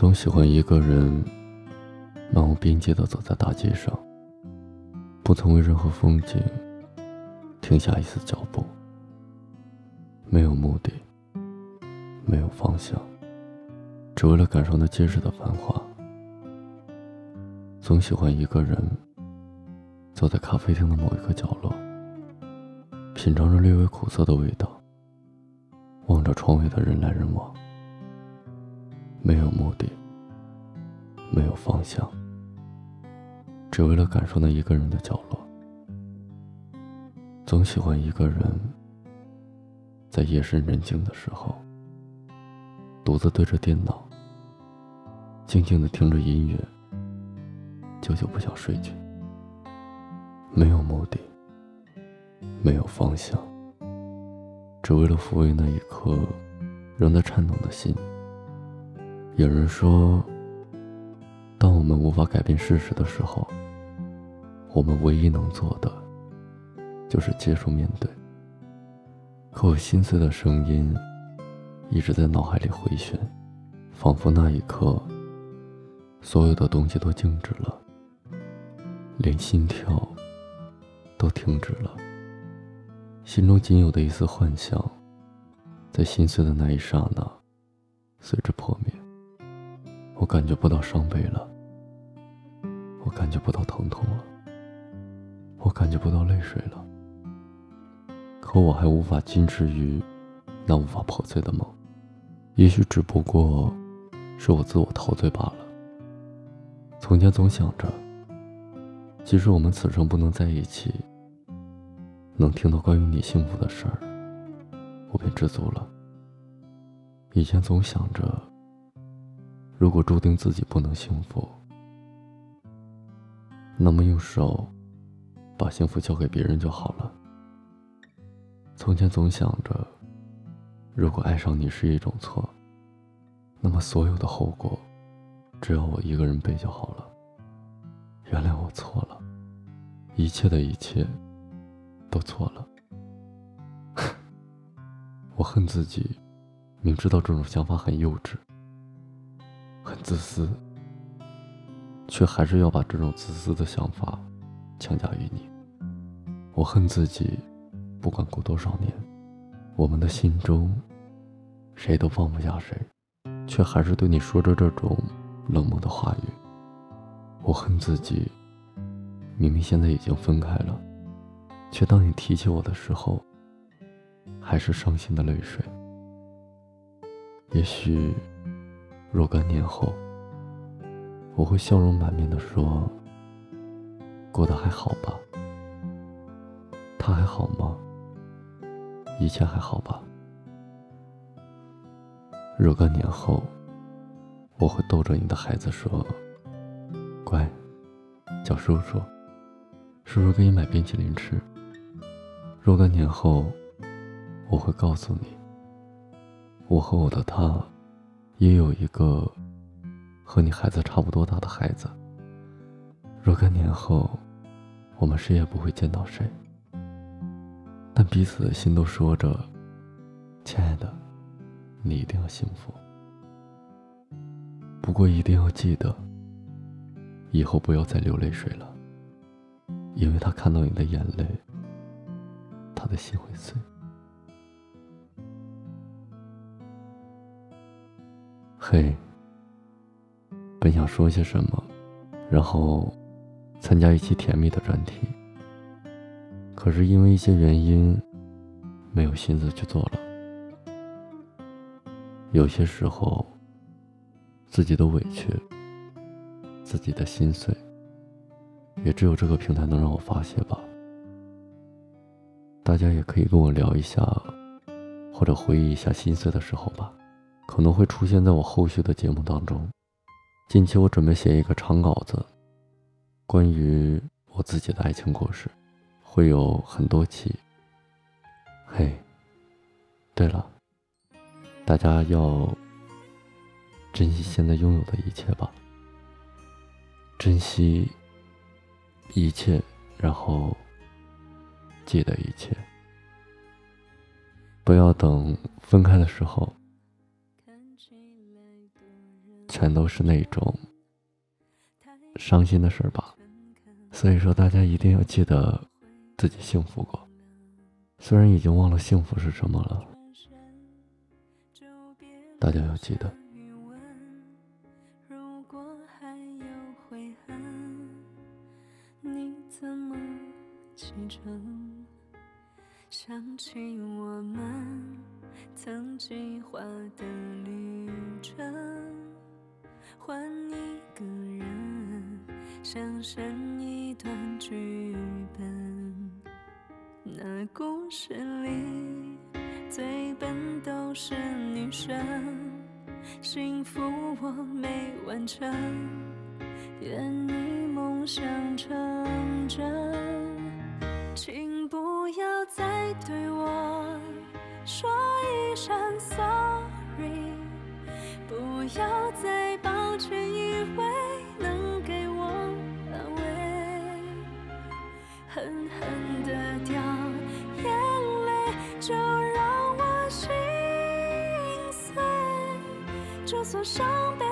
总喜欢一个人漫无边际的走在大街上，不曾为任何风景停下一丝脚步，没有目的，没有方向，只为了感受那街市的繁华。总喜欢一个人坐在咖啡厅的某一个角落，品尝着略微苦涩的味道，望着窗外的人来人往。没有目的，没有方向，只为了感受那一个人的角落。总喜欢一个人，在夜深人静的时候，独自对着电脑，静静的听着音乐，久久不想睡去。没有目的，没有方向，只为了抚慰那一颗仍在颤抖的心。有人说，当我们无法改变事实的时候，我们唯一能做的就是接受面对。可我心碎的声音一直在脑海里回旋，仿佛那一刻，所有的东西都静止了，连心跳都停止了。心中仅有的一丝幻想，在心碎的那一刹那，随之破灭。我感觉不到伤悲了，我感觉不到疼痛了，我感觉不到泪水了。可我还无法坚持于那无法破碎的梦，也许只不过是我自我陶醉罢了。从前总想着，即使我们此生不能在一起，能听到关于你幸福的事儿，我便知足了。以前总想着。如果注定自己不能幸福，那么用手把幸福交给别人就好了。从前总想着，如果爱上你是一种错，那么所有的后果只要我一个人背就好了。原谅我错了，一切的一切都错了。我恨自己，明知道这种想法很幼稚。自私，却还是要把这种自私的想法强加于你。我恨自己，不管过多少年，我们的心中谁都放不下谁，却还是对你说着这种冷漠的话语。我恨自己，明明现在已经分开了，却当你提起我的时候，还是伤心的泪水。也许。若干年后，我会笑容满面的说：“过得还好吧？他还好吗？一切还好吧？”若干年后，我会逗着你的孩子说：“乖，叫叔叔，叔叔给你买冰淇淋吃。”若干年后，我会告诉你，我和我的他。也有一个和你孩子差不多大的孩子。若干年后，我们谁也不会见到谁，但彼此的心都说着：“亲爱的，你一定要幸福。”不过一定要记得，以后不要再流泪水了，因为他看到你的眼泪，他的心会碎。嘿，本想说些什么，然后参加一期甜蜜的专题，可是因为一些原因，没有心思去做了。有些时候，自己的委屈，自己的心碎，也只有这个平台能让我发泄吧。大家也可以跟我聊一下，或者回忆一下心碎的时候吧。可能会出现在我后续的节目当中。近期我准备写一个长稿子，关于我自己的爱情故事，会有很多期。嘿，对了，大家要珍惜现在拥有的一切吧，珍惜一切，然后记得一切，不要等分开的时候。全都是那种伤心的事吧。所以说，大家一定要记得自己幸福过，虽然已经忘了幸福是什么了，大家要记得。想起我们曾计划的旅程，换一个人想成一段剧本。那故事里最笨都是女生，幸福我没完成，愿你梦想成真。请不要再对我说一声 sorry，不要再抱歉，以为能给我安慰，狠狠的掉眼泪，就让我心碎，就算伤悲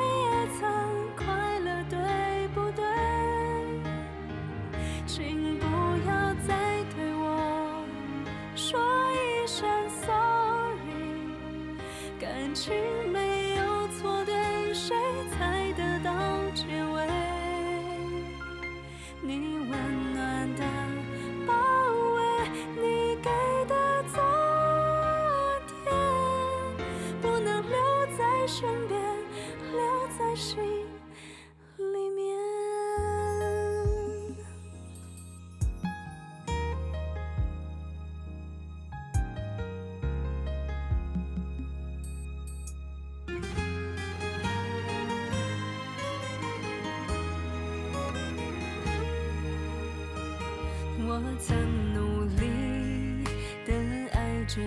身边，留在心。我曾努力的爱着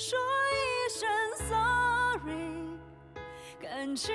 说一声 sorry 感情